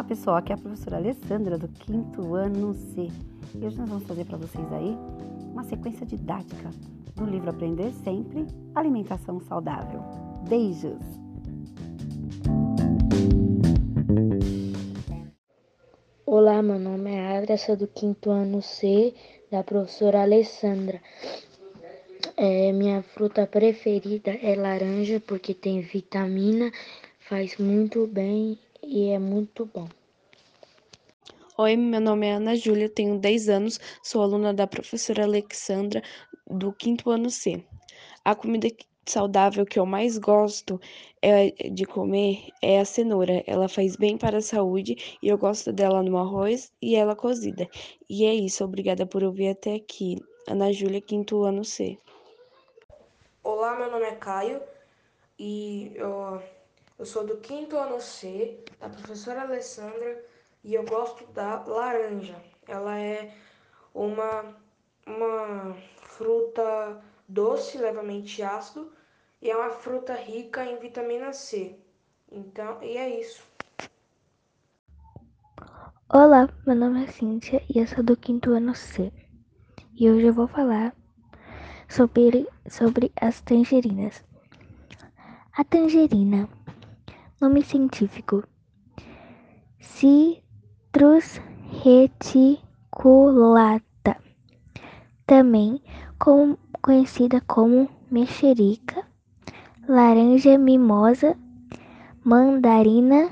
Olá pessoal, aqui é a professora Alessandra do quinto ano C. E hoje nós vamos fazer para vocês aí uma sequência didática do livro Aprender Sempre, Alimentação Saudável. Beijos! Olá, meu nome é Adria, sou do quinto ano C, da professora Alessandra. É, minha fruta preferida é laranja porque tem vitamina, faz muito bem e é muito bom. Oi, meu nome é Ana Júlia, tenho 10 anos, sou aluna da professora Alexandra do quinto ano C. A comida saudável que eu mais gosto é de comer é a cenoura. Ela faz bem para a saúde e eu gosto dela no arroz e ela cozida. E é isso, obrigada por ouvir até aqui. Ana Júlia, quinto ano C. Olá, meu nome é Caio e eu eu sou do quinto ano C, da professora Alessandra, e eu gosto da laranja. Ela é uma, uma fruta doce, levemente ácido, e é uma fruta rica em vitamina C. Então, e é isso. Olá, meu nome é Cíntia e eu sou do quinto ano C. E hoje eu vou falar sobre, sobre as tangerinas. A tangerina Nome científico: Citrus reticulata, também conhecida como mexerica, laranja mimosa, mandarina,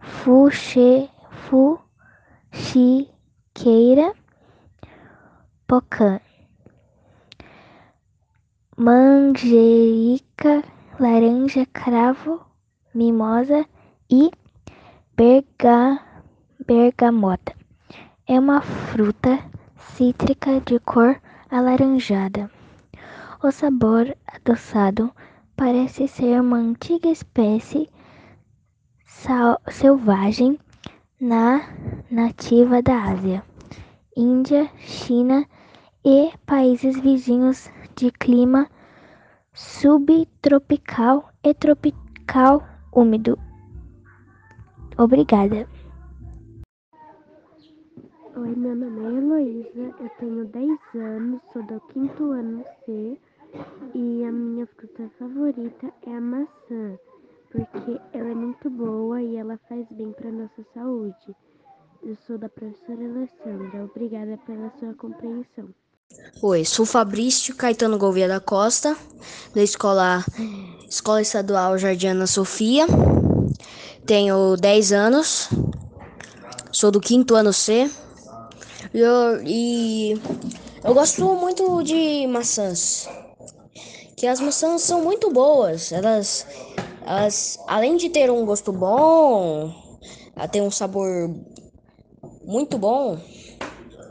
fuxe, fuxiqueira, pocã, manjerica, laranja cravo mimosa e berga, bergamota. É uma fruta cítrica de cor alaranjada. O sabor adoçado parece ser uma antiga espécie selvagem na nativa da Ásia, Índia, China e países vizinhos de clima subtropical e tropical úmido. Obrigada. Oi, meu nome é Heloísa, eu tenho 10 anos, sou do quinto ano C e a minha fruta favorita é a maçã, porque ela é muito boa e ela faz bem para nossa saúde. Eu sou da professora Alessandra, obrigada pela sua compreensão. Oi, sou Fabrício Caetano Gouveia da Costa, da escola, escola Estadual Jardiana Sofia. Tenho 10 anos, sou do quinto ano C. Eu, e eu gosto muito de maçãs. Que as maçãs são muito boas. Elas, elas além de ter um gosto bom, ter um sabor muito bom,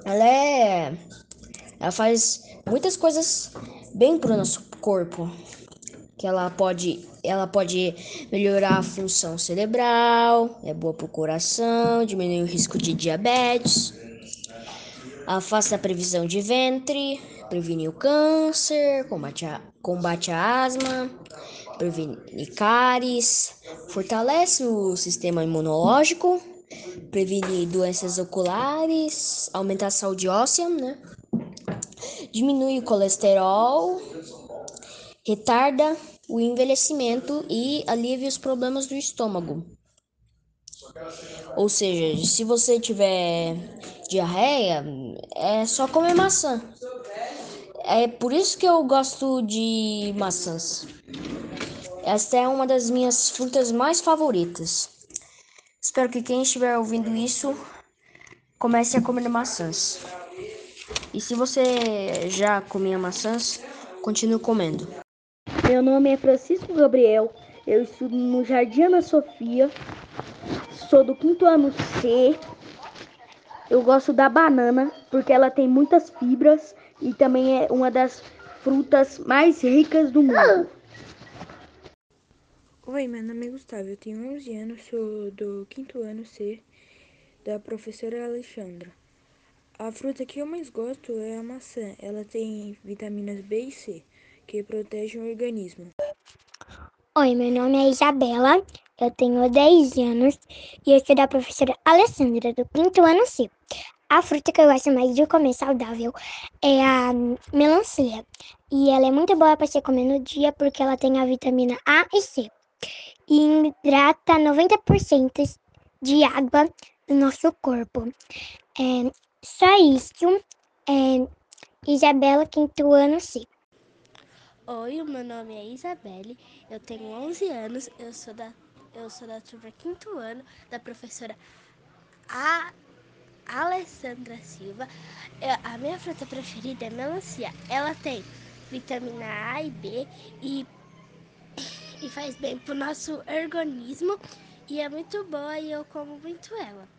ela é. Ela faz muitas coisas bem para o nosso corpo. Que ela pode ela pode melhorar a função cerebral, é boa para o coração, diminui o risco de diabetes, afasta a previsão de ventre, previne o câncer, combate a, combate a asma, previne cáries, fortalece o sistema imunológico, previne doenças oculares, aumenta a saúde óssea, né? diminui o colesterol, retarda o envelhecimento e alivia os problemas do estômago. Ou seja, se você tiver diarreia, é só comer maçã. É por isso que eu gosto de maçãs. Esta é uma das minhas frutas mais favoritas. Espero que quem estiver ouvindo isso comece a comer maçãs. E se você já comia maçãs, continue comendo. Meu nome é Francisco Gabriel, eu estudo no Jardim Ana Sofia, sou do quinto ano C. Eu gosto da banana porque ela tem muitas fibras e também é uma das frutas mais ricas do mundo. Oi, meu nome é Gustavo, eu tenho 11 anos, sou do quinto ano C da professora Alexandra. A fruta que eu mais gosto é a maçã, ela tem vitaminas B e C que protegem o organismo. Oi, meu nome é Isabela, eu tenho 10 anos e eu sou da professora Alessandra, do quinto ano C. A fruta que eu gosto mais de comer saudável é a melancia. E ela é muito boa para você comer no dia porque ela tem a vitamina A e C. E hidrata 90% de água do nosso corpo. É, só isso. É, Isabela, quinto ano C. Oi, o meu nome é Isabelle, eu tenho 11 anos, eu sou da, eu sou da turma quinto ano, da professora A. Alessandra Silva. Eu, a minha fruta preferida é melancia. Ela tem vitamina A e B e, e faz bem pro nosso organismo e é muito boa e eu como muito ela.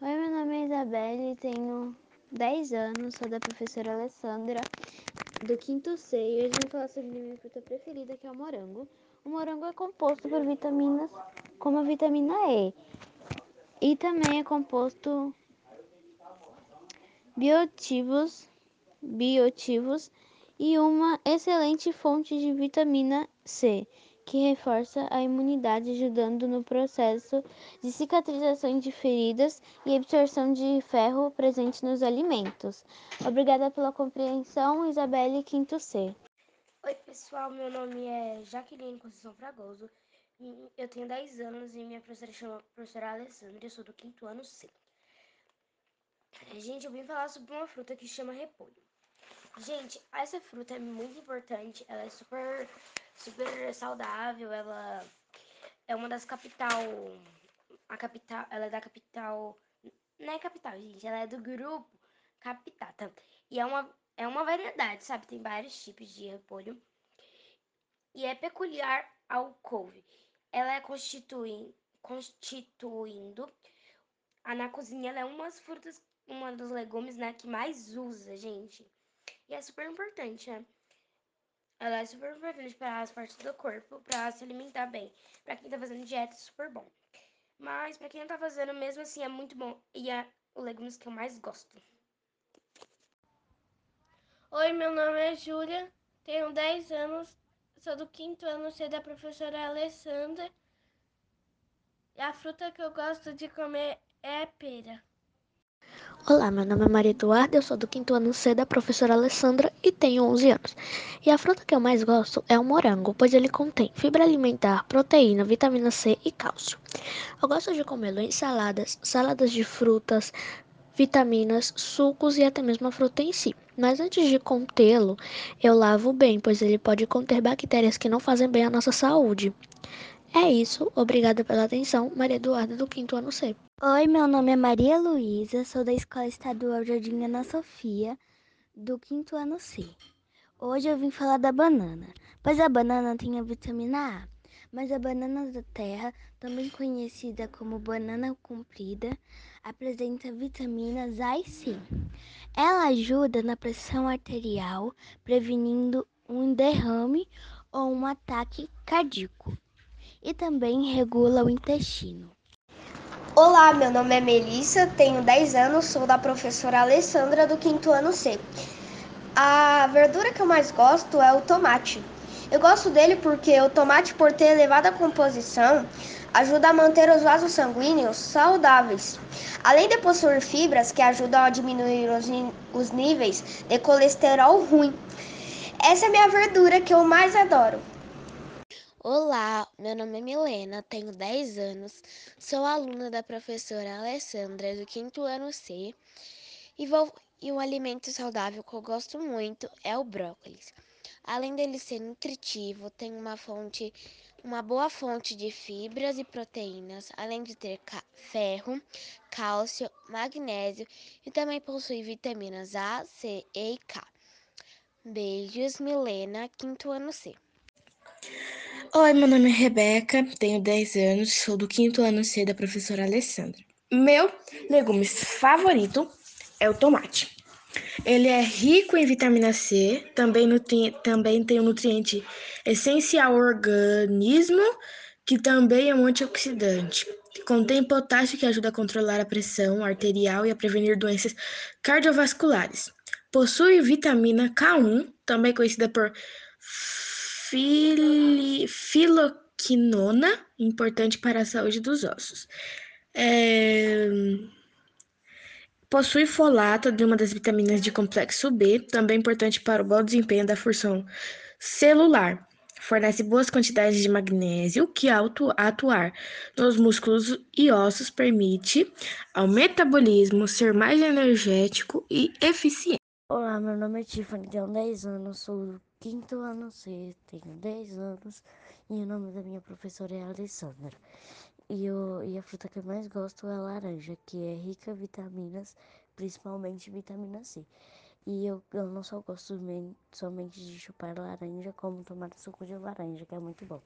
Oi, meu nome é Isabelle, tenho 10 anos, sou da professora Alessandra, do quinto C, e hoje vou falar sobre minha fruta preferida, que é o morango. O morango é composto por vitaminas como a vitamina E, e também é composto bioativos, bioativos e uma excelente fonte de vitamina C, que reforça a imunidade, ajudando no processo de cicatrização de feridas e absorção de ferro presente nos alimentos. Obrigada pela compreensão, Isabelle Quinto C. Oi, pessoal, meu nome é Jaqueline Conceição Fragoso. Eu tenho 10 anos e minha professora chama professora Alessandra, eu sou do quinto ano C. Gente, eu vim falar sobre uma fruta que chama repolho. Gente, essa fruta é muito importante, ela é super, super saudável, ela é uma das capital, a capital, ela é da capital, não é capital, gente, ela é do grupo Capitata. E é uma, é uma variedade, sabe? Tem vários tipos de repolho. E é peculiar ao couve ela é constituindo, constituindo a, na cozinha ela é uma das frutas, uma dos legumes, né, que mais usa, gente. E é super importante, né? Ela é super importante para as partes do corpo, para se alimentar bem. Para quem tá fazendo dieta, é super bom. Mas para quem não tá fazendo, mesmo assim, é muito bom. E é o legumes que eu mais gosto. Oi, meu nome é Júlia, tenho 10 anos, sou do quinto ano C da professora Alessandra. E a fruta que eu gosto de comer é pera. Olá, meu nome é Maria Eduarda, eu sou do quinto ano C da professora Alessandra e tenho 11 anos. E a fruta que eu mais gosto é o morango, pois ele contém fibra alimentar, proteína, vitamina C e cálcio. Eu gosto de comê-lo em saladas, saladas de frutas, vitaminas, sucos e até mesmo a fruta em si. Mas antes de contê-lo, eu lavo bem, pois ele pode conter bactérias que não fazem bem à nossa saúde. É isso, obrigada pela atenção, Maria Eduarda do quinto ano C. Oi, meu nome é Maria Luísa, sou da Escola Estadual Jardim Ana Sofia, do quinto ano C. Hoje eu vim falar da banana, pois a banana tem a vitamina A, mas a banana da terra, também conhecida como banana comprida, apresenta vitaminas A e C. Ela ajuda na pressão arterial, prevenindo um derrame ou um ataque cardíaco, e também regula o intestino. Olá, meu nome é Melissa, tenho 10 anos, sou da professora Alessandra do quinto ano C. A verdura que eu mais gosto é o tomate. Eu gosto dele porque o tomate, por ter elevada composição, ajuda a manter os vasos sanguíneos saudáveis, além de possuir fibras que ajudam a diminuir os, os níveis de colesterol ruim. Essa é a minha verdura que eu mais adoro. Olá, meu nome é Milena, tenho 10 anos, sou aluna da professora Alessandra do quinto ano C e, vou, e um alimento saudável que eu gosto muito é o brócolis. Além dele ser nutritivo, tem uma fonte uma boa fonte de fibras e proteínas, além de ter ferro, cálcio, magnésio e também possui vitaminas A, C, E e K. Beijos, Milena, quinto ano C. Oi, meu nome é Rebeca, tenho 10 anos, sou do quinto ano C da professora Alessandra. Meu legume favorito é o tomate. Ele é rico em vitamina C, também, também tem um nutriente essencial ao organismo, que também é um antioxidante. Contém potássio que ajuda a controlar a pressão arterial e a prevenir doenças cardiovasculares. Possui vitamina K1, também conhecida por fili, filo, quinona, importante para a saúde dos ossos. É... Possui folato de uma das vitaminas de complexo B, também importante para o bom desempenho da função celular. Fornece boas quantidades de magnésio, que ao atuar nos músculos e ossos permite ao metabolismo ser mais energético e eficiente. Olá, meu nome é Tiffany, tenho 10 anos, sou do quinto ano C, tenho 10 anos e o nome da minha professora é Alessandra. E, eu, e a fruta que eu mais gosto é a laranja, que é rica em vitaminas, principalmente vitamina C. E eu, eu não só gosto somente de chupar laranja, como tomar suco de laranja, que é muito bom.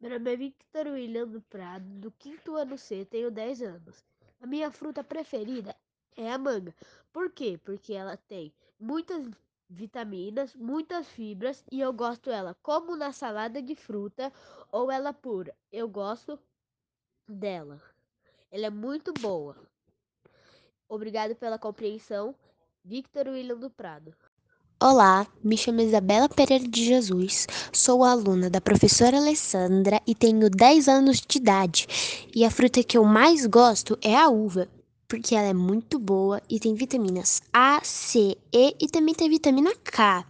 Meu nome é Victor William do Prado, do quinto ano C, tenho 10 anos. A minha fruta preferida é a manga. Por quê? Porque ela tem muitas vitaminas, muitas fibras e eu gosto ela como na salada de fruta ou ela pura. Eu gosto dela. Ela é muito boa. Obrigado pela compreensão. Victor William do Prado. Olá, me chamo Isabela Pereira de Jesus, sou aluna da professora Alessandra e tenho 10 anos de idade. E a fruta que eu mais gosto é a uva, porque ela é muito boa e tem vitaminas A, C, E e também tem vitamina K.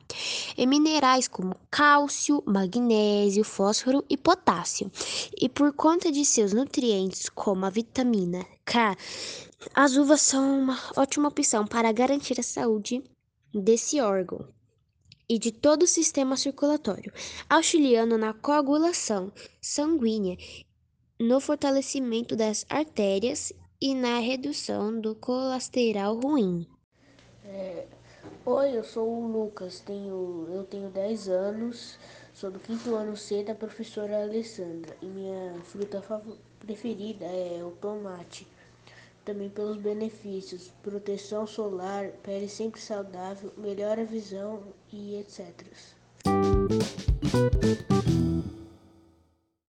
E minerais como cálcio, magnésio, fósforo e potássio. E por conta de seus nutrientes, como a vitamina K, as uvas são uma ótima opção para garantir a saúde desse órgão e de todo o sistema circulatório, auxiliando na coagulação sanguínea, no fortalecimento das artérias e na redução do colesterol ruim. É, Oi, eu sou o Lucas, tenho, eu tenho 10 anos, sou do quinto ano C da professora Alessandra e minha fruta preferida é o tomate. Também pelos benefícios, proteção solar, pele sempre saudável, melhora a visão e etc.